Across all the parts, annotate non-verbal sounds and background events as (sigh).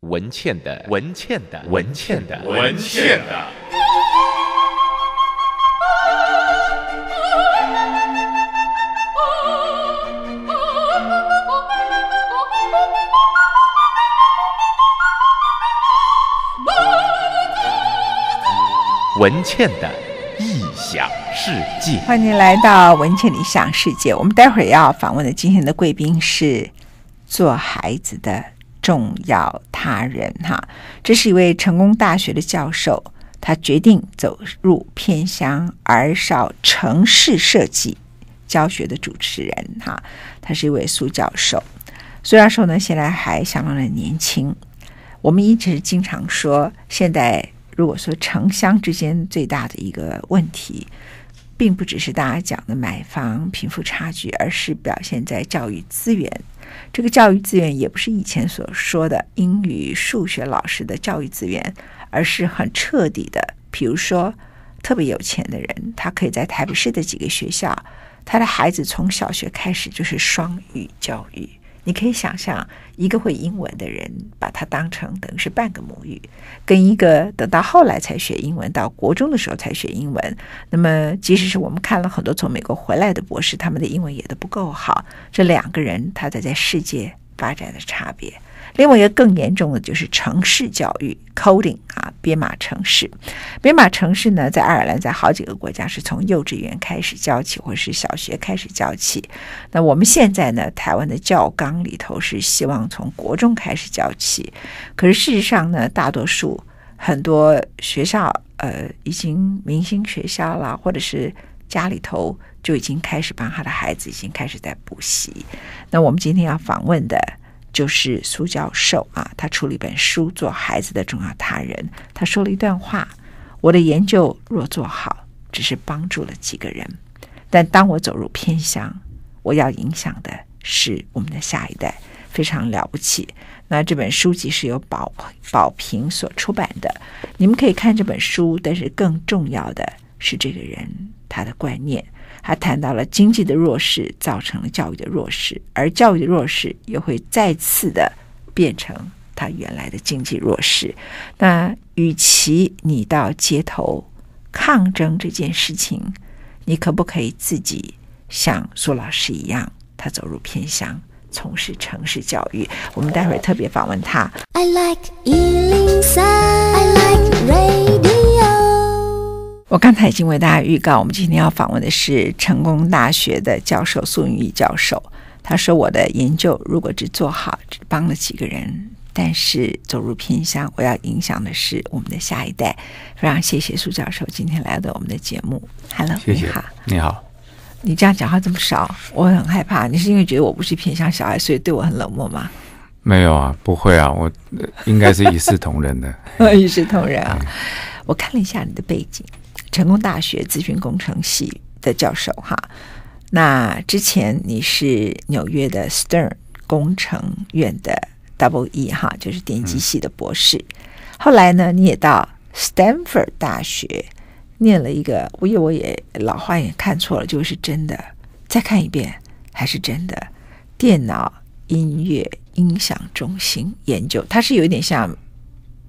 文倩的文倩的文倩的文倩的。文倩的异想世界，欢迎来到文茜的异想世界。我们待会儿要访问的今天的贵宾是做孩子的重要他人哈，这是一位成功大学的教授，他决定走入偏乡而少城市设计教学的主持人哈，他是一位苏教授。苏教授呢，现在还相当的年轻。我们一直经常说，现在如果说城乡之间最大的一个问题，并不只是大家讲的买房贫富差距，而是表现在教育资源。这个教育资源也不是以前所说的英语、数学老师的教育资源，而是很彻底的。比如说，特别有钱的人，他可以在台北市的几个学校，他的孩子从小学开始就是双语教育。你可以想象，一个会英文的人把它当成等于是半个母语，跟一个等到后来才学英文，到国中的时候才学英文，那么即使是我们看了很多从美国回来的博士，他们的英文也都不够好。这两个人他在在世界发展的差别。另外一个更严重的就是城市教育 coding 啊，编码城市。编码城市呢，在爱尔兰，在好几个国家是从幼稚园开始教起，或是小学开始教起。那我们现在呢，台湾的教纲里头是希望从国中开始教起。可是事实上呢，大多数很多学校，呃，已经明星学校啦，或者是家里头就已经开始帮他的孩子已经开始在补习。那我们今天要访问的。就是苏教授啊，他出了一本书《做孩子的重要他人》。他说了一段话：“我的研究若做好，只是帮助了几个人；但当我走入偏乡，我要影响的是我们的下一代，非常了不起。”那这本书籍是由宝宝平所出版的，你们可以看这本书。但是更重要的是，这个人他的观念。他谈到了经济的弱势造成了教育的弱势，而教育的弱势又会再次的变成他原来的经济弱势。那与其你到街头抗争这件事情，你可不可以自己像苏老师一样，他走入偏乡，从事城市教育？我们待会儿特别访问他。I like 103, I like radio. 我刚才已经为大家预告，我们今天要访问的是成功大学的教授苏云玉教授。他说：“我的研究如果只做好，只帮了几个人，但是走入偏乡，我要影响的是我们的下一代。”非常谢谢苏教授今天来到我们的节目。Hello，谢谢。你好，你好。你这样讲话这么少，我很害怕。你是因为觉得我不是偏乡小孩，所以对我很冷漠吗？没有啊，不会啊，我应该是一视同仁的。(laughs) 一视同仁啊！我看了一下你的背景。成功大学资讯工程系的教授哈，那之前你是纽约的 Stern 工程院的 Double E 哈，就是电机系的博士。嗯、后来呢，你也到 Stanford 大学念了一个，我以为我也老话也看错了，就是真的。再看一遍，还是真的。电脑音乐音响中心研究，它是有一点像。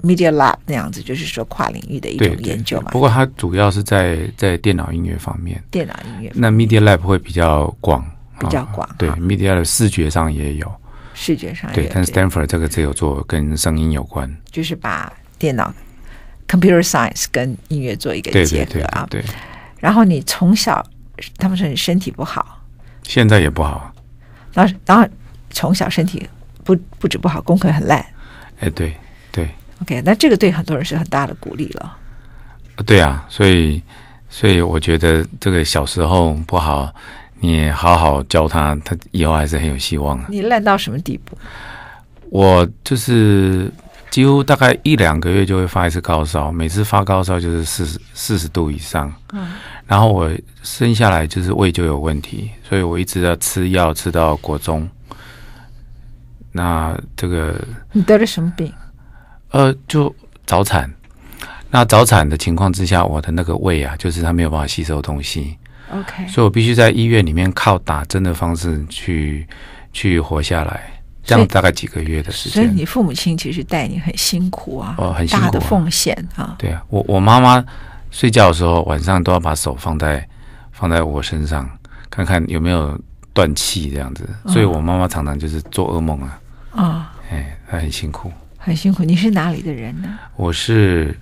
Media Lab 那样子，就是说跨领域的一种研究嘛。不过它主要是在在电脑音乐方面。电脑音乐。那 Media Lab 会比较广，比较广。对，Media Lab 视觉上也有。视觉上也有。对，但 Stanford 这个只有做跟声音有关。就是把电脑 Computer Science 跟音乐做一个结合啊。对。然后你从小，他们说你身体不好。现在也不好。然后，然后从小身体不不止不好，功课很烂。哎，对对。OK，那这个对很多人是很大的鼓励了。对啊，所以所以我觉得这个小时候不好，你好好教他，他以后还是很有希望。你烂到什么地步？我就是几乎大概一两个月就会发一次高烧，每次发高烧就是四十四十度以上。嗯，然后我生下来就是胃就有问题，所以我一直要吃药吃到国中。那这个你得了什么病？呃，就早产。那早产的情况之下，我的那个胃啊，就是它没有办法吸收东西。OK，所以我必须在医院里面靠打针的方式去去活下来。这样大概几个月的时间。所以你父母亲其实带你很辛苦啊，哦，很辛苦、啊，大的奉献啊。对啊，我我妈妈睡觉的时候晚上都要把手放在放在我身上，看看有没有断气这样子。所以我妈妈常常就是做噩梦啊。啊、哦，哎，她很辛苦，很辛苦。你是哪里的人呢？我是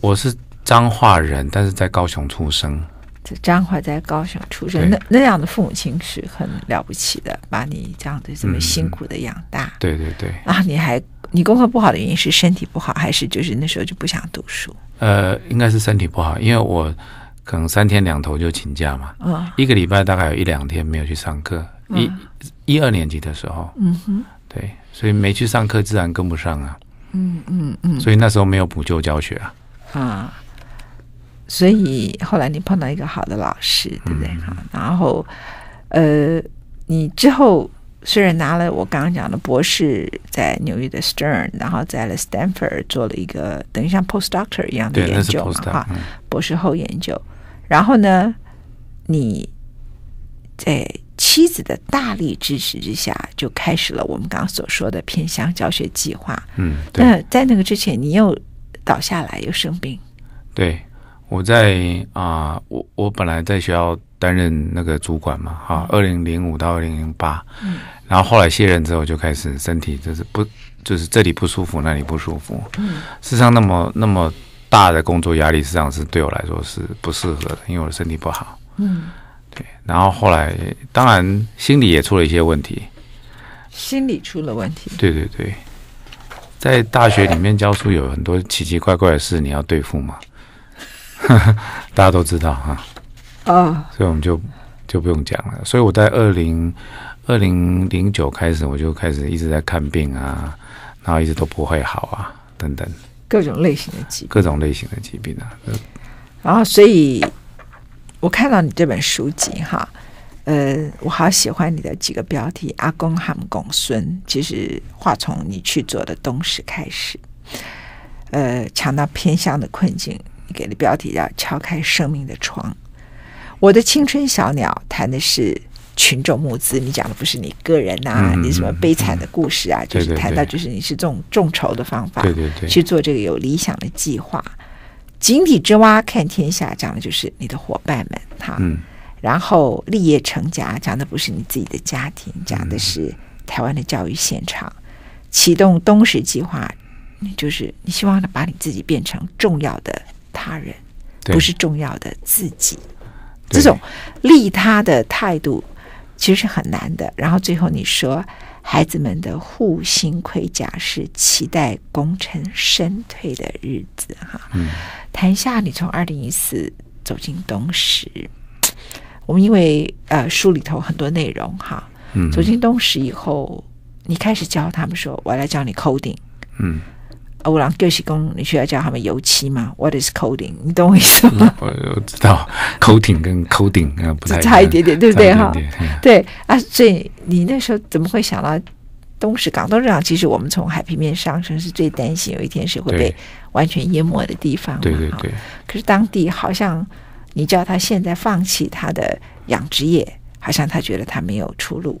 我是彰化人，但是在高雄出生。在彰化，在高雄出生，那那样的父母亲是很了不起的，把你这样的这么辛苦的养大。嗯、对对对。啊，你还你功课不好的原因是身体不好，还是就是那时候就不想读书？呃，应该是身体不好，因为我可能三天两头就请假嘛。嗯。一个礼拜大概有一两天没有去上课。嗯、一一二年级的时候。嗯哼。对，所以没去上课，自然跟不上啊。嗯嗯嗯。所以那时候没有补救教学啊。啊。所以后来你碰到一个好的老师，对不对？哈、嗯，然后，呃，你之后虽然拿了我刚刚讲的博士，在纽约的 Stern，然后在了 Stanford 做了一个等于像 postdoctor 一样的研究嘛，哈，博士后研究。然后呢，你在妻子的大力支持之下，就开始了我们刚刚所说的偏向教学计划。嗯，那在那个之前，你又倒下来，又生病。对。我在啊，我我本来在学校担任那个主管嘛，哈，二零零五到二零零八，嗯，然后后来卸任之后就开始身体就是不就是这里不舒服，那里不舒服，嗯，事实上那么那么大的工作压力，实际上是对我来说是不适合的，因为我的身体不好，嗯，对，然后后来当然心理也出了一些问题，心理出了问题，对对对，在大学里面教书有很多奇奇怪怪的事你要对付嘛。(laughs) 大家都知道哈，啊，所以我们就就不用讲了。所以我在二零二零零九开始，我就开始一直在看病啊，然后一直都不会好啊，等等，各种类型的疾病，各种类型的疾病啊。然后，所以我看到你这本书籍哈，呃，我好喜欢你的几个标题：阿公和公孙，其实话从你去做的东石开始，呃，强到偏向的困境。你给的标题叫“敲开生命的窗”。我的青春小鸟谈的是群众募资，你讲的不是你个人呐、啊，嗯、你什么悲惨的故事啊？嗯、就是谈到就是你是这种众筹的方法，对对对，去做这个有理想的计划。井底之蛙看天下，讲的就是你的伙伴们哈。嗯、然后立业成家，讲的不是你自己的家庭，讲的是台湾的教育现场。启动东石计划，就是你希望把你自己变成重要的。他人不是重要的自己，这种利他的态度其实是很难的。然后最后你说，孩子们的护心盔甲是期待功成身退的日子哈。嗯，谈一下你从二零一四走进东石，我们因为呃书里头很多内容哈，嗯，走进东石以后，你开始教他们说，我来教你 coding，嗯。欧郎就是工，你需要教他们油漆吗？What is coating？你懂我意思吗？我我知道，coding 跟 coding 啊不太差一点点，对不对哈？对啊，所以你那时候怎么会想到东石港？东石港其实我们从海平面上升是最担心有一天是会被完全淹没的地方。对对对。可是当地好像你叫他现在放弃他的养殖业，好像他觉得他没有出路。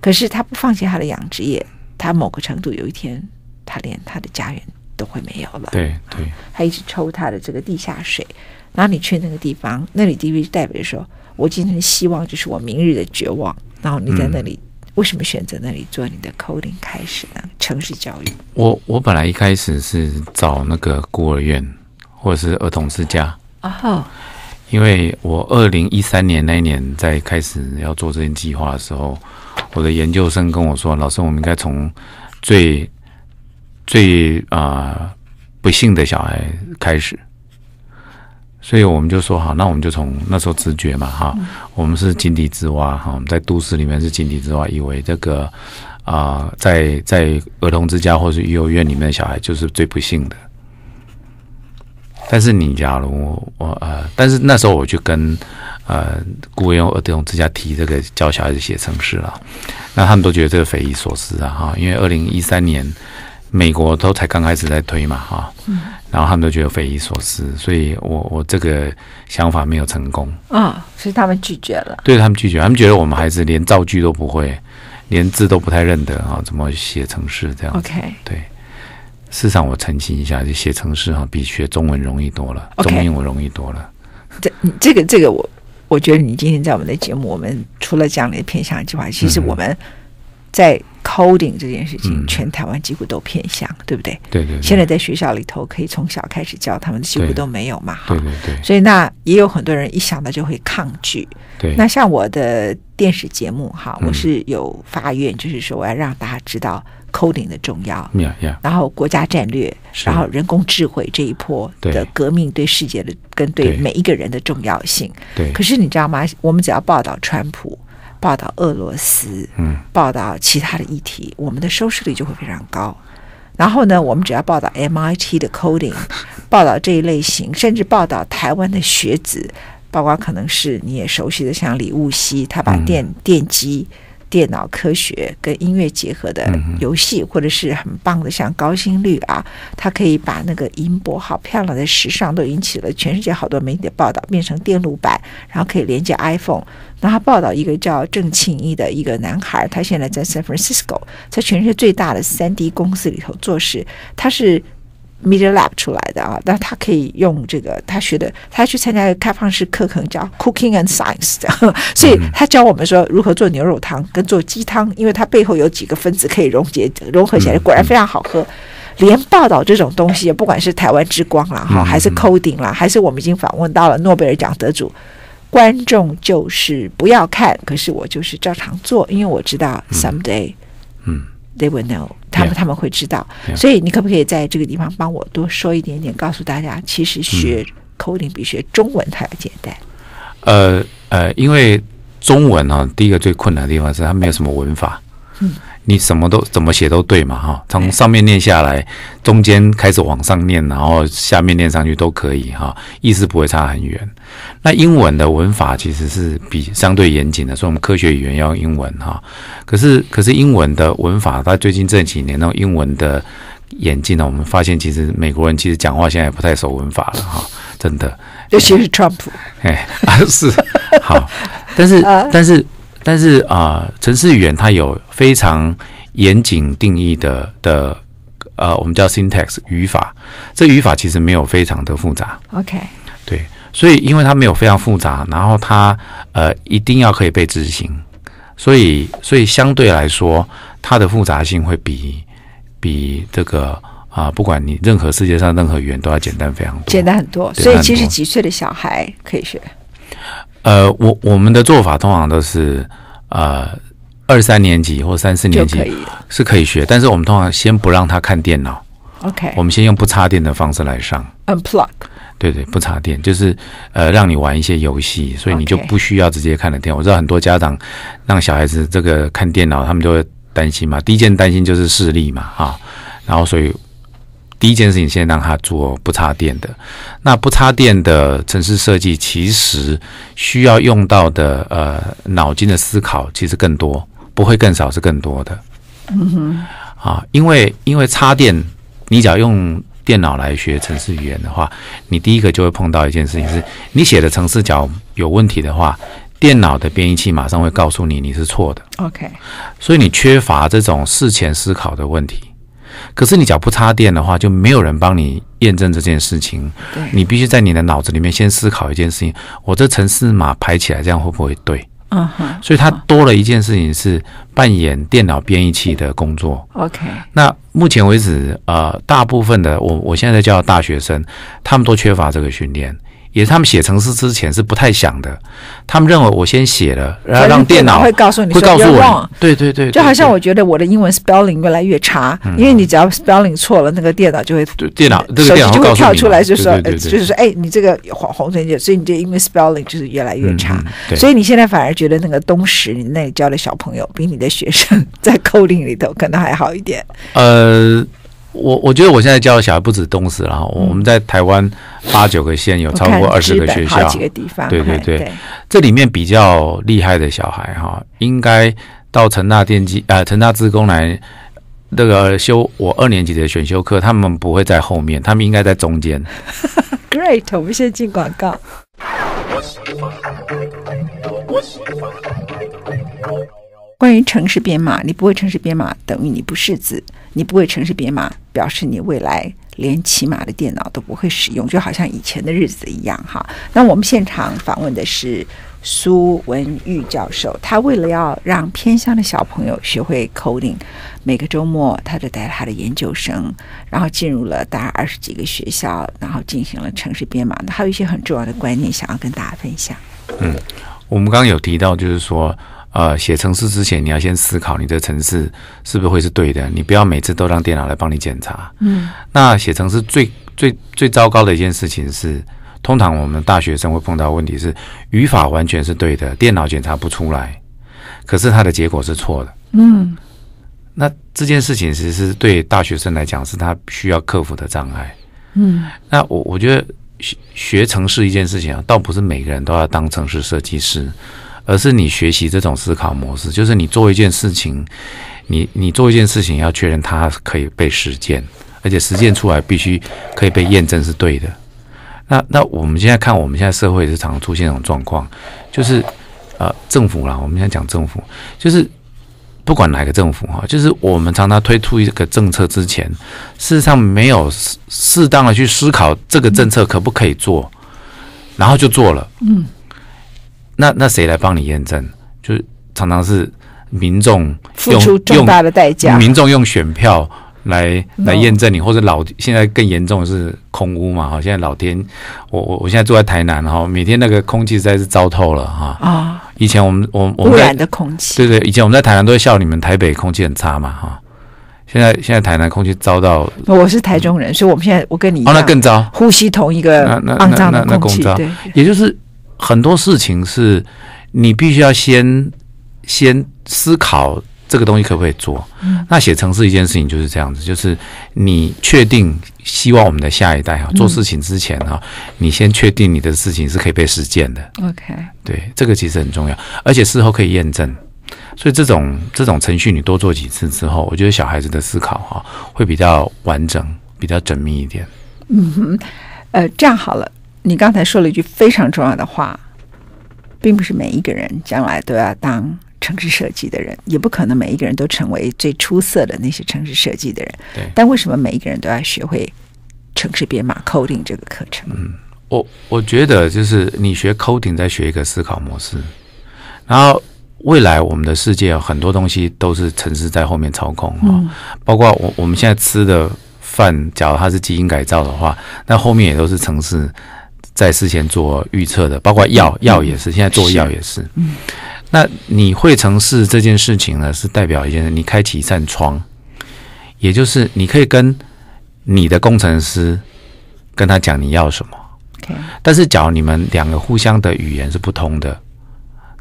可是他不放弃他的养殖业，他某个程度有一天他连他的家园。都会没有了。对对，他一直抽他的这个地下水，然后你去那个地方，那里地位代表说，我今天的希望就是我明日的绝望。然后你在那里，嗯、为什么选择那里做你的 coding 开始呢？城市教育。我我本来一开始是找那个孤儿院或者是儿童之家哦，因为我二零一三年那一年在开始要做这件计划的时候，我的研究生跟我说，老师，我们应该从最最啊、呃、不幸的小孩开始，所以我们就说好，那我们就从那时候直觉嘛哈，嗯、我们是井底之蛙哈，我们在都市里面是井底之蛙，以为这个啊、呃、在在儿童之家或是幼儿园里面的小孩就是最不幸的。但是你假如我我呃，但是那时候我就跟呃孤儿院儿童之家提这个教小孩子写程式了，那他们都觉得这个匪夷所思啊哈，因为二零一三年。美国都才刚开始在推嘛，哈，嗯，然后他们都觉得匪夷所思，所以我我这个想法没有成功。啊，所以他们拒绝了，对他们拒绝，他们觉得我们孩子连造句都不会，连字都不太认得啊，怎么写程式这样？OK，对。事实上，我澄清一下，就写程式哈，比学中文容易多了，okay, 中英文容易多了。这、这个、这个，我我觉得你今天在我们的节目，我们除了这样的偏向计划，其实我们在 coding 这件事情，嗯、全台湾几乎都偏向，对不对？对对，对。现在在学校里头，可以从小开始教他们，几乎都没有嘛。对对对。所以那也有很多人一想到就会抗拒。对。那像我的电视节目哈，我是有发愿，就是说我要让大家知道。coding 的重要，yeah, yeah. 然后国家战略，然后人工智慧这一波的革命对世界的跟对每一个人的重要性。对，可是你知道吗？我们只要报道川普，报道俄罗斯，嗯，报道其他的议题，我们的收视率就会非常高。然后呢，我们只要报道 MIT 的 coding，(laughs) 报道这一类型，甚至报道台湾的学子，包括可能是你也熟悉的，像李悟熙，他把电、嗯、电机。电脑科学跟音乐结合的游戏，或者是很棒的，像高心率啊，它可以把那个音波好漂亮的时尚都引起了全世界好多媒体的报道，变成电路板，然后可以连接 iPhone。那他报道一个叫郑庆一的一个男孩，他现在在 San Francisco，在全世界最大的 3D 公司里头做事，他是。Media Lab 出来的啊，但他可以用这个他学的，他去参加一个开放式课程，叫 Cooking and Science (laughs) 所以他教我们说如何做牛肉汤跟做鸡汤，因为它背后有几个分子可以溶解融合起来，果然非常好喝。连报道这种东西，不管是台湾之光啦哈，还是 Coding 啦，还是我们已经访问到了诺贝尔奖得主，观众就是不要看，可是我就是照常做，因为我知道 someday，嗯。They will know，他们他们会知道所以你可不可以在这个地方帮我多说一点点，告诉大家，其实学 coding 比学中文它要简单。呃呃，因为中文哈、啊，第一个最困难的地方是它没有什么文法。嗯。你什么都怎么写都对嘛哈，从上面念下来，中间开始往上念，然后下面念上去都可以哈，意思不会差很远。那英文的文法其实是比相对严谨的，所以我们科学语言要用英文哈。可是可是英文的文法，它最近这几年那种英文的演进呢，我们发现其实美国人其实讲话现在也不太守文法了哈，真的。尤其是 Trump，哎啊是好，但是但是。但是啊，程、呃、式语言它有非常严谨定义的的呃，我们叫 syntax 语法。这语法其实没有非常的复杂。OK，对，所以因为它没有非常复杂，然后它呃一定要可以被执行，所以所以相对来说，它的复杂性会比比这个啊、呃，不管你任何世界上任何语言都要简单非常多，简单很多。所以其实几岁的小孩可以学？呃，我我们的做法通常都是，呃，二三年级或三四年级是可以学，但是我们通常先不让他看电脑，OK，我们先用不插电的方式来上，Unplug，对对，不插电，就是呃，让你玩一些游戏，所以你就不需要直接看了电.我知道很多家长让小孩子这个看电脑，他们就会担心嘛，第一件担心就是视力嘛，啊，然后所以。第一件事情，先让他做不插电的。那不插电的城市设计，其实需要用到的呃脑筋的思考，其实更多，不会更少，是更多的。嗯哼。啊，因为因为插电，你只要用电脑来学城市语言的话，你第一个就会碰到一件事情是，你写的城市角有问题的话，电脑的编译器马上会告诉你你是错的。OK。所以你缺乏这种事前思考的问题。可是你只要不插电的话，就没有人帮你验证这件事情。对，你必须在你的脑子里面先思考一件事情：我这城市码排起来这样会不会对？嗯哼。所以它多了一件事情是扮演电脑编译器的工作。OK。那目前为止，呃，大部分的我我现在在教大学生，他们都缺乏这个训练。也是他们写程式之前是不太想的，他们认为我先写了，然后让电脑会告诉你，会告诉我，对对对，就好像我觉得我的英文 spelling 越来越差，因为你只要 spelling 错了，那个电脑就会电脑这个电脑就会跳出来，就说就是说，哎，你这个红红橙姐，所以你这英文 spelling 就是越来越差，所以你现在反而觉得那个东石你那里教的小朋友比你的学生在 coding 里头可能还好一点，呃。我我觉得我现在教的小孩不止东石，了哈我们在台湾八九个县有超过二十个学校，几个地方，对对对，这里面比较厉害的小孩哈，应该到成大电机呃成大资工来那个修我二年级的选修课，他们不会在后面，他们应该在中间。(laughs) Great，我们先进广告。关于城市编码，你不会城市编码等于你不识字，你不会城市编码表示你未来连起码的电脑都不会使用，就好像以前的日子一样哈。那我们现场访问的是苏文玉教授，他为了要让偏乡的小朋友学会 coding，每个周末他就带他的研究生，然后进入了大概二十几个学校，然后进行了城市编码。那还有一些很重要的观念想要跟大家分享。嗯，我们刚刚有提到，就是说。呃，写程式之前，你要先思考你的程式是不是会是对的。你不要每次都让电脑来帮你检查。嗯，那写程式最最最糟糕的一件事情是，通常我们大学生会碰到问题是，语法完全是对的，电脑检查不出来，可是它的结果是错的。嗯，那这件事情其实是对大学生来讲是他需要克服的障碍。嗯，那我我觉得学学程式一件事情啊，倒不是每个人都要当程式设计师。而是你学习这种思考模式，就是你做一件事情，你你做一件事情要确认它可以被实践，而且实践出来必须可以被验证是对的。那那我们现在看，我们现在社会是常常出现这种状况，就是呃政府啦，我们现在讲政府，就是不管哪个政府哈，就是我们常常推出一个政策之前，事实上没有适适当的去思考这个政策可不可以做，然后就做了，嗯。那那谁来帮你验证？就是常常是民众用付出重大的代价，民众用选票来来验证你，或者老现在更严重的是空屋嘛？哈，现在老天，我我我现在住在台南哈，每天那个空气实在是糟透了哈。啊，以前我们我我们污染的空气，对对，以前我们在台南都会笑你们台北空气很差嘛哈。现在现在台南空气糟到，我是台中人，所以我们现在我跟你一样，哦，那更糟，呼吸同一个肮脏的空气，对，也就是。很多事情是你必须要先先思考这个东西可不可以做。嗯，那写程式一件事情就是这样子，就是你确定希望我们的下一代哈做事情之前哈，你先确定你的事情是可以被实践的。OK，对，这个其实很重要，而且事后可以验证。所以这种这种程序你多做几次之后，我觉得小孩子的思考哈会比较完整、比较缜密一点。嗯哼，呃，这样好了。你刚才说了一句非常重要的话，并不是每一个人将来都要当城市设计的人，也不可能每一个人都成为最出色的那些城市设计的人。对。但为什么每一个人都要学会城市编码 coding 这个课程？嗯，我我觉得就是你学 coding 在学一个思考模式，然后未来我们的世界有很多东西都是城市在后面操控啊，嗯，包括我我们现在吃的饭，假如它是基因改造的话，那后面也都是程式。在事前做预测的，包括药药也是，现在做药也是。那你会城市这件事情呢，是代表一件事，你开启一扇窗，也就是你可以跟你的工程师跟他讲你要什么。但是，假如你们两个互相的语言是不通的，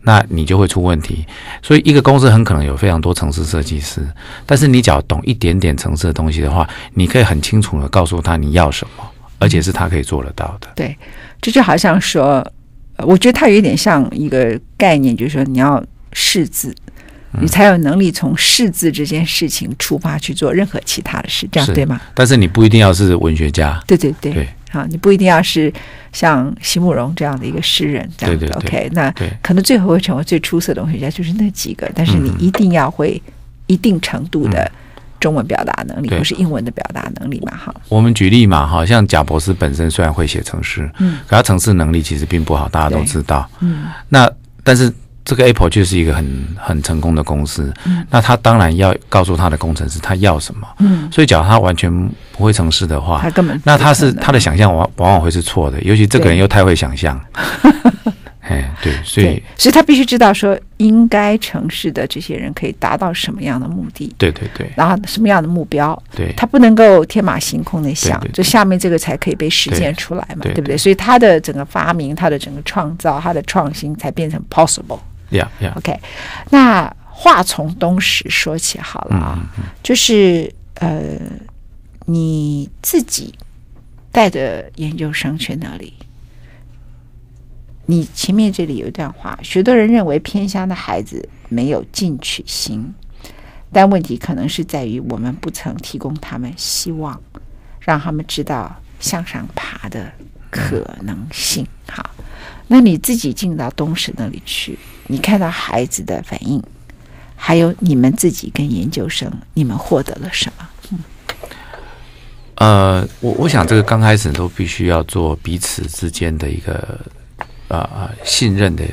那你就会出问题。所以，一个公司很可能有非常多城市设计师，但是你只要懂一点点城市的东西的话，你可以很清楚的告诉他你要什么。而且是他可以做得到的。对，这就好像说，我觉得他有一点像一个概念，就是说你要识字，你才有能力从识字这件事情出发去做任何其他的事，这样对吗？但是你不一定要是文学家。对对对，对好，你不一定要是像席慕蓉这样的一个诗人，这样子。对对对 OK，那可能最后会成为最出色的文学家就是那几个，但是你一定要会一定程度的。中文表达能力，不是英文的表达能力嘛？哈，我们举例嘛，好像贾博士本身虽然会写程式，嗯，可他程式能力其实并不好，大家都知道。嗯，那但是这个 Apple 就是一个很很成功的公司，嗯，那他当然要告诉他的工程师他要什么，嗯，所以假如他完全不会程式的话，他根本那他是他的想象往往往会是错的，尤其这个人又太会想象。(laughs) 哎，对，所以所以他必须知道说，应该城市的这些人可以达到什么样的目的？对对对，然后什么样的目标？对，他不能够天马行空的想，就下面这个才可以被实践出来嘛，对，不对？所以他的整个发明，他的整个创造，他的创新才变成 possible。Yeah, yeah. OK，那话从东石说起好了啊，嗯嗯、就是呃，你自己带着研究生去那里？你前面这里有一段话，许多人认为偏乡的孩子没有进取心，但问题可能是在于我们不曾提供他们希望，让他们知道向上爬的可能性。好，那你自己进到东石那里去，你看到孩子的反应，还有你们自己跟研究生，你们获得了什么？嗯，呃，我我想这个刚开始都必须要做彼此之间的一个呃信任的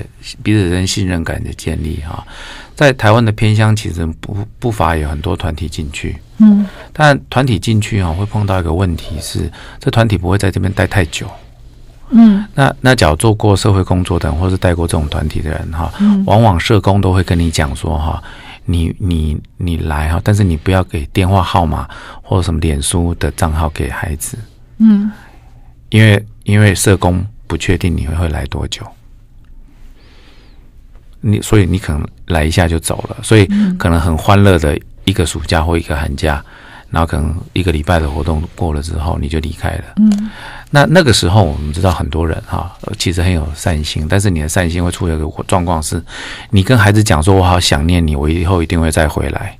彼此之间信任感的建立哈。在台湾的偏乡，其实不不乏有很多团体进去，嗯，但团体进去啊，会碰到一个问题是，这团体不会在这边待太久，嗯，那那假如做过社会工作的人，或是带过这种团体的人哈，往往社工都会跟你讲说哈，你你你来哈，但是你不要给电话号码或者什么脸书的账号给孩子，嗯，因为因为社工不确定你会会来多久。你所以你可能来一下就走了，所以可能很欢乐的一个暑假或一个寒假，然后可能一个礼拜的活动过了之后你就离开了。嗯，那那个时候我们知道很多人哈，其实很有善心，但是你的善心会出现一个状况是，你跟孩子讲说“我好想念你，我以后一定会再回来”，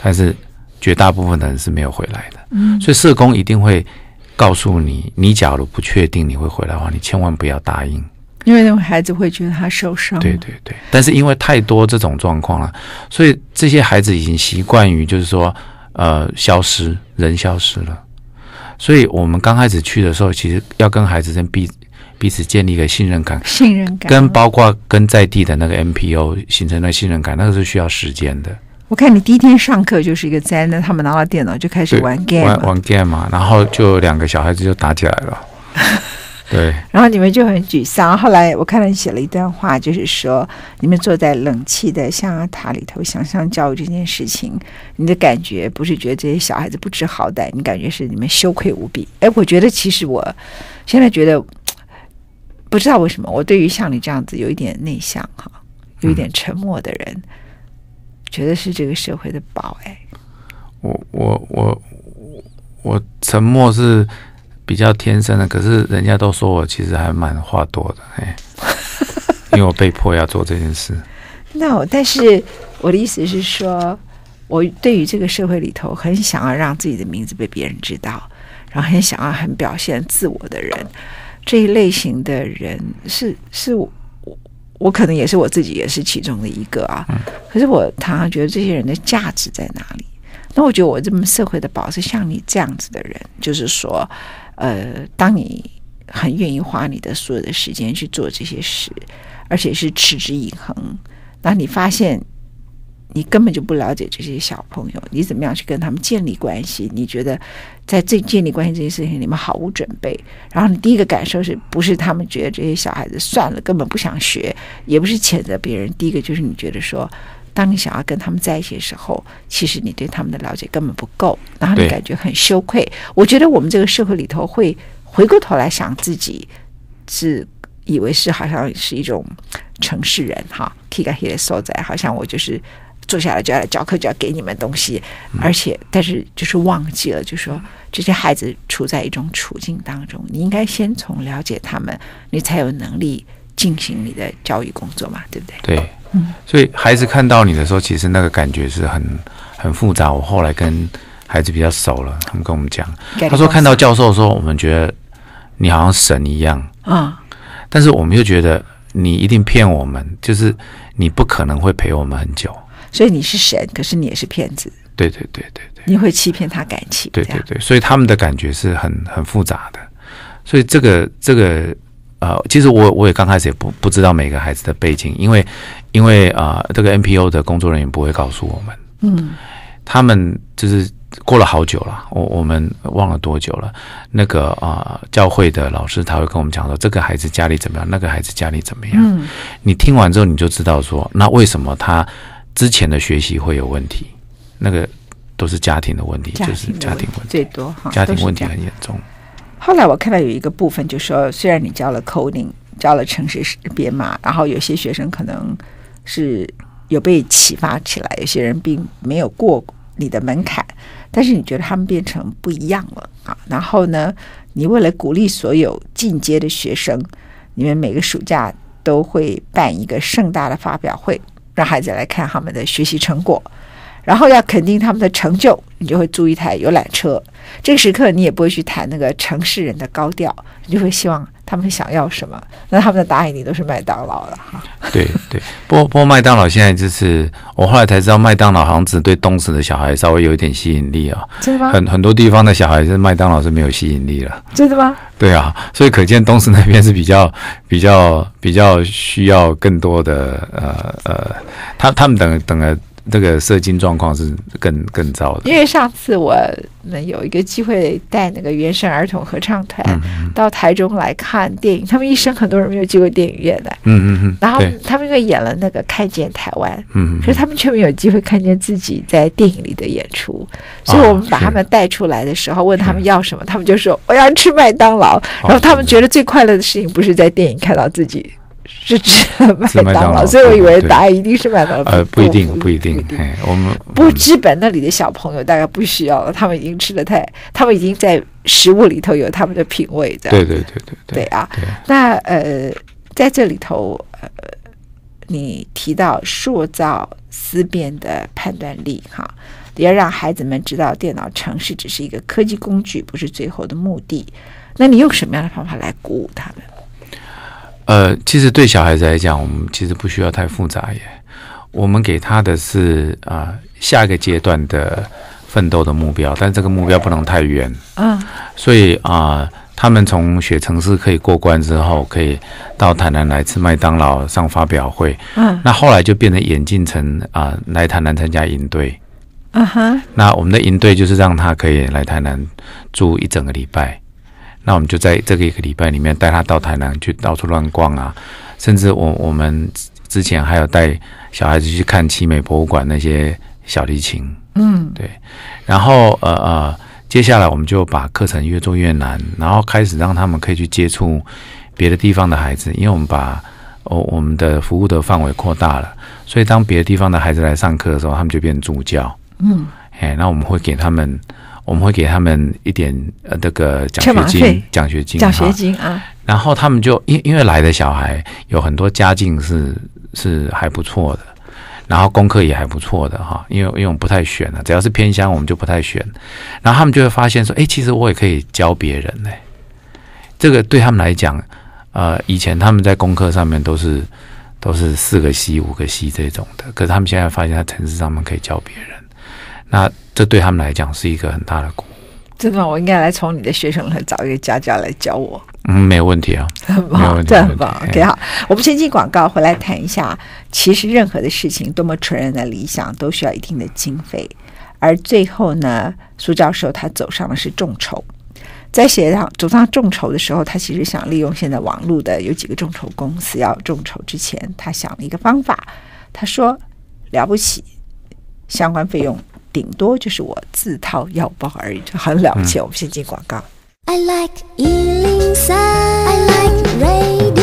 但是绝大部分的人是没有回来的。嗯，所以社工一定会告诉你，你假如不确定你会回来的话，你千万不要答应。因为那种孩子会觉得他受伤。对对对，但是因为太多这种状况了，所以这些孩子已经习惯于就是说，呃，消失，人消失了。所以我们刚开始去的时候，其实要跟孩子先彼彼此建立一个信任感，信任感，跟包括跟在地的那个 NPO 形成的信任感，那个是需要时间的。我看你第一天上课就是一个灾难，他们拿到电脑就开始玩 game，玩玩 game 嘛，然后就两个小孩子就打起来了。(laughs) 对，然后你们就很沮丧。后来我看到你写了一段话，就是说你们坐在冷气的象牙塔里头，想象教育这件事情，你的感觉不是觉得这些小孩子不知好歹，你感觉是你们羞愧无比。哎，我觉得其实我现在觉得不知道为什么，我对于像你这样子有一点内向哈，有一点沉默的人，嗯、觉得是这个社会的宝。哎，我我我我沉默是。比较天生的，可是人家都说我其实还蛮话多的，哎，因为我被迫要做这件事。那我，但是我的意思是说，我对于这个社会里头很想要让自己的名字被别人知道，然后很想要很表现自我的人，这一类型的人是是我，我可能也是我自己，也是其中的一个啊。嗯。可是我常常觉得这些人的价值在哪里？那我觉得我这么社会的宝是像你这样子的人，就是说。呃，当你很愿意花你的所有的时间去做这些事，而且是持之以恒，那你发现你根本就不了解这些小朋友，你怎么样去跟他们建立关系？你觉得在这建立关系这件事情，你们毫无准备。然后你第一个感受是不是他们觉得这些小孩子算了，根本不想学，也不是谴责别人。第一个就是你觉得说。当你想要跟他们在一起的时候，其实你对他们的了解根本不够，然后你感觉很羞愧。我觉得我们这个社会里头会回过头来想自己，是以为是好像是一种城市人哈，提个起来所在，好像我就是坐下来就要来教课，就要给你们东西，而且但是就是忘记了，就是说这些孩子处在一种处境当中，你应该先从了解他们，你才有能力进行你的教育工作嘛，对不对？对。嗯所以孩子看到你的时候，其实那个感觉是很很复杂。我后来跟孩子比较熟了，他们跟我们讲，他说看到教授的时候，我们觉得你好像神一样啊，但是我们又觉得你一定骗我们，就是你不可能会陪我们很久。所以你是神，可是你也是骗子。对对对对对，你会欺骗他感情。对对对，所以他们的感觉是很很复杂的。所以这个这个。呃，其实我我也刚开始也不不知道每个孩子的背景，因为因为啊、呃，这个 NPO 的工作人员不会告诉我们，嗯，他们就是过了好久了，我我们忘了多久了。那个啊、呃，教会的老师他会跟我们讲说，这个孩子家里怎么样，那个孩子家里怎么样。嗯，你听完之后你就知道说，那为什么他之前的学习会有问题？那个都是家庭的问题，就是家庭问题最多哈，家庭问题很严重。后来我看到有一个部分，就说虽然你教了 coding，教了程式编码，然后有些学生可能是有被启发起来，有些人并没有过你的门槛，但是你觉得他们变成不一样了啊。然后呢，你为了鼓励所有进阶的学生，你们每个暑假都会办一个盛大的发表会，让孩子来看他们的学习成果。然后要肯定他们的成就，你就会租一台游览车。这个时刻你也不会去谈那个城市人的高调，你就会希望他们想要什么，那他们的答案你都是麦当劳了哈。对对，不过不过麦当劳现在就是我后来才知道，麦当劳好像只对东市的小孩稍微有一点吸引力啊。真的吗？很很多地方的小孩是麦当劳是没有吸引力了。真的吗？对啊，所以可见东市那边是比较比较比较需要更多的呃呃，他他们等等了。这个射精状况是更更糟的，因为上次我们有一个机会带那个原生儿童合唱团到台中来看电影，嗯、他们一生很多人没有进过电影院的，嗯嗯嗯，然后他们因为演了那个《看见台湾》，嗯，可是他们却没有机会看见自己在电影里的演出，所以我们把他们带出来的时候，问他们要什么，他们就说我要吃麦当劳，然后他们觉得最快乐的事情不是在电影看到自己。是指麦当劳，所以我以为答案一定是麦当劳。呃，不一定，不一定。我们不过知本那里的小朋友大概不需要了，他们已经吃的太，他们已经在食物里头有他们的品味的。对对对对对，对啊。对那呃，在这里头，呃，你提到塑造思辨的判断力，哈，也要让孩子们知道电脑城市只是一个科技工具，不是最后的目的。那你用什么样的方法来鼓舞他们？呃，其实对小孩子来讲，我们其实不需要太复杂耶。我们给他的是啊、呃，下一个阶段的奋斗的目标，但这个目标不能太远。嗯，所以啊、呃，他们从雪城市可以过关之后，可以到台南来吃麦当劳、上发表会。嗯，那后来就变成演进成啊、呃，来台南参加营队。啊哈，那我们的营队就是让他可以来台南住一整个礼拜。那我们就在这个一个礼拜里面带他到台南去到处乱逛啊，甚至我我们之前还有带小孩子去看七美博物馆那些小提琴，嗯，对，然后呃呃，接下来我们就把课程越做越难，然后开始让他们可以去接触别的地方的孩子，因为我们把哦我们的服务的范围扩大了，所以当别的地方的孩子来上课的时候，他们就变助教，嗯，哎，那我们会给他们。我们会给他们一点呃那个奖学金，奖学金，奖学金啊。然后他们就因因为来的小孩有很多家境是是还不错的，然后功课也还不错的哈。因为因为我们不太选了，只要是偏乡我们就不太选。然后他们就会发现说，哎，其实我也可以教别人呢。这个对他们来讲，呃，以前他们在功课上面都是都是四个 C 五个 C 这种的，可是他们现在发现，在城市上面可以教别人。那这对他们来讲是一个很大的鼓舞。真的，我应该来从你的学生来找一个家教来教我。嗯，没有问题啊，很棒，这很棒。OK，好，我们先进广告，回来谈一下。其实任何的事情，多么纯然的理想，都需要一定的经费。而最后呢，苏教授他走上的是众筹。在写上走上众筹的时候，他其实想利用现在网络的有几个众筹公司要众筹之前，他想了一个方法。他说：“了不起，相关费用。”顶多就是我自掏腰包而已，就很了不起。嗯、我们先进广告。I like 103, I like radio。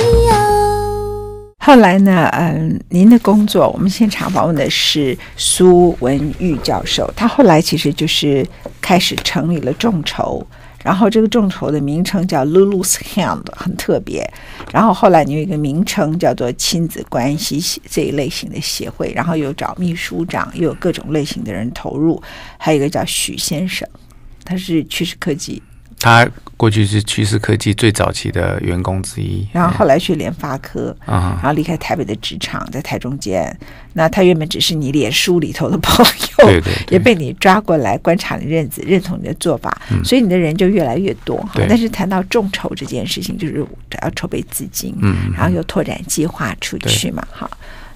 后来呢，嗯，您的工作，我们现场访问的是苏文玉教授，他后来其实就是开始成立了众筹。然后这个众筹的名称叫 Lulu's Hand，很特别。然后后来你有一个名称叫做亲子关系这一类型的协会，然后又找秘书长，又有各种类型的人投入。还有一个叫许先生，他是趋势科技。他过去是趋势科技最早期的员工之一，然后后来去联发科，嗯、然后离开台北的职场，在台中间。那他原本只是你脸书里头的朋友，对对 (laughs) 对，也被你抓过来观察你认子，认同你的做法，嗯、所以你的人就越来越多。对但是谈到众筹这件事情，就是要筹备资金，嗯，然后又拓展计划出去嘛，好。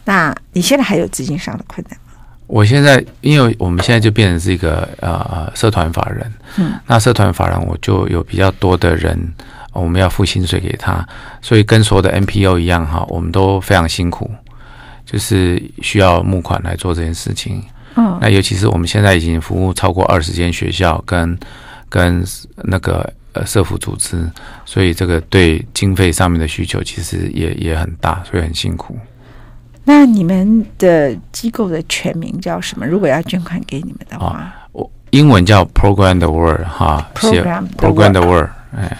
那你现在还有资金上的困难？我现在，因为我们现在就变成是一个呃社团法人，嗯，那社团法人我就有比较多的人，我们要付薪水给他，所以跟所有的 NPO 一样哈，我们都非常辛苦，就是需要募款来做这件事情。嗯，那尤其是我们现在已经服务超过二十间学校跟跟那个呃社服组织，所以这个对经费上面的需求其实也也很大，所以很辛苦。那你们的机构的全名叫什么？如果要捐款给你们的话，我、哦、英文叫 Program the World 哈，Program Program the World，哎，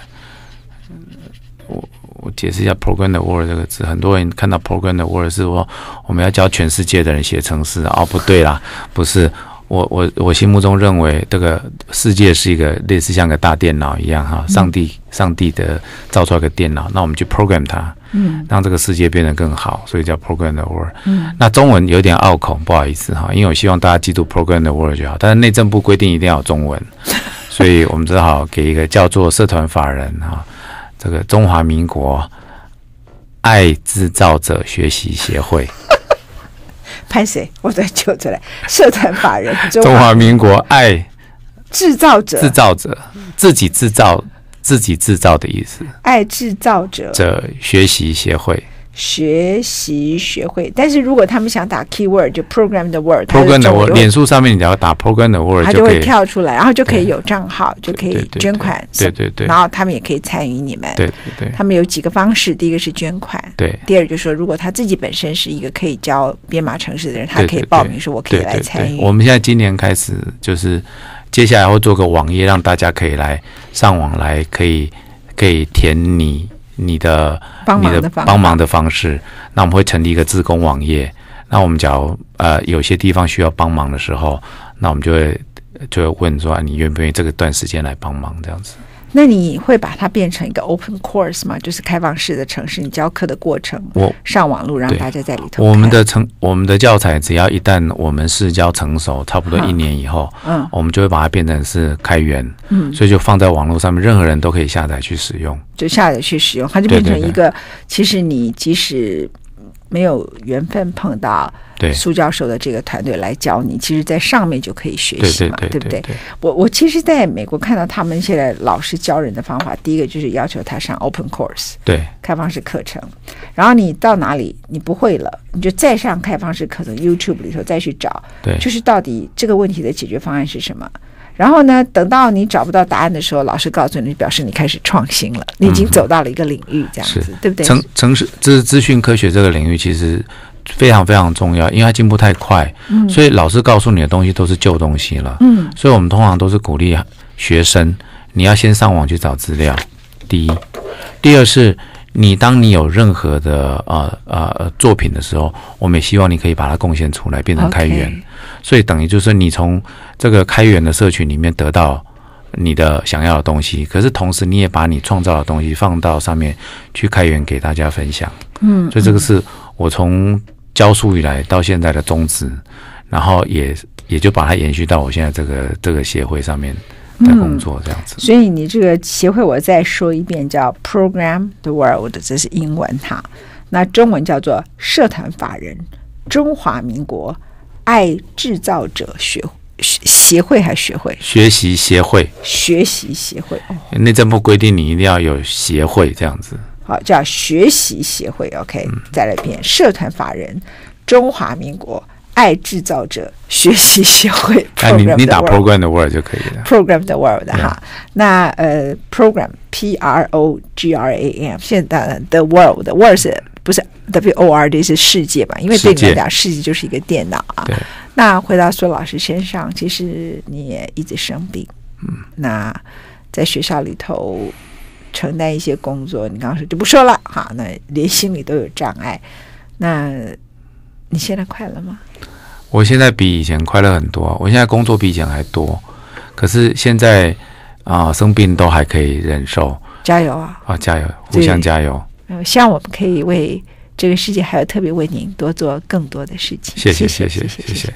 我我解释一下 Program the World 这个字，很多人看到 Program the World 是说我们要教全世界的人写程式，哦，不对啦，不是，我我我心目中认为，这个世界是一个类似像个大电脑一样哈，上帝上帝的造出来个电脑，那我们去 program 它，嗯，让这个世界变得更好，所以叫 program the world。嗯，那中文有点拗口，不好意思哈，因为我希望大家记住 program the world 就好，但是内政部规定一定要有中文，(laughs) 所以我们只好给一个叫做社团法人哈，这个中华民国爱制造者学习协会。(laughs) 拍谁？我再揪出来。社团法人中华民国爱制造者，制造者自己制造自己制造的意思。爱制造者。者学习协会。学习学会，但是如果他们想打 keyword，就 program the word，program the word，脸书上面你只要打 program the word，它就会跳出来，然后就可以有账号，就可以捐款，对对对，然后他们也可以参与你们，对对对，他们有几个方式，第一个是捐款，对，第二就是说，如果他自己本身是一个可以教编码程式的人，他可以报名说我可以来参与。我们现在今年开始就是接下来会做个网页，让大家可以来上网来，可以可以填你。你的你的帮忙的方式，那我们会成立一个自工网页。那我们假如呃有些地方需要帮忙的时候，那我们就会就会问说，你愿不愿意这个段时间来帮忙这样子？那你会把它变成一个 open course 吗？就是开放式的城市，你教课的过程，我上网络让大家在里头。我们的成我们的教材，只要一旦我们试教成熟，差不多一年以后，嗯，我们就会把它变成是开源，嗯，所以就放在网络上面，任何人都可以下载去使用，就下载去使用，它就变成一个，对对对，其实你即使。没有缘分碰到苏教授的这个团队来教你，其实，在上面就可以学习嘛，对，对，对，对，对不对？我我其实在美国看到他们现在老师教人的方法，第一个就是要求他上 open course，对，开放式课程。然后你到哪里你不会了，你就再上开放式课程，YouTube 里头再去找，对，就是到底这个问题的解决方案是什么。然后呢，等到你找不到答案的时候，老师告诉你，表示你开始创新了，你已经走到了一个领域，这样子，嗯、对不对？城城市这是资讯科学这个领域，其实非常非常重要，因为它进步太快，嗯，所以老师告诉你的东西都是旧东西了，嗯，所以我们通常都是鼓励学生，你要先上网去找资料，第一，第二是。你当你有任何的呃呃作品的时候，我们也希望你可以把它贡献出来，变成开源。Okay. 所以等于就是你从这个开源的社群里面得到你的想要的东西，可是同时你也把你创造的东西放到上面去开源给大家分享。嗯，所以这个是我从教书以来到现在的宗旨，然后也也就把它延续到我现在这个这个协会上面。在工作这样子，所以你这个协会，我再说一遍，叫 Program the World，这是英文哈。那中文叫做社团法人中华民国爱制造者学协会还是学会？学习协会，学习协会。哦，内政部规定你一定要有协会这样子。好，叫学习协会。OK，嗯，再来一遍，社团法人中华民国。爱制造者学习协会，(laughs) 哎，你你打 program the world 就可以了。program the world 哈，那呃，program P R O G R A M，现在 the world world 是不是 W O R D 是世界嘛？因为对你来讲，世界就是一个电脑啊。对。那回到苏老师身上，其实你也一直生病，嗯，那在学校里头承担一些工作，你刚刚说就不说了哈，那连心理都有障碍，那。你现在快乐吗？我现在比以前快乐很多。我现在工作比以前还多，可是现在啊、呃，生病都还可以忍受。加油啊！啊，加油，互相加油。嗯，希望我们可以为这个世界，还有特别为您多做更多的事情。谢谢，谢谢，谢谢。谢谢谢谢。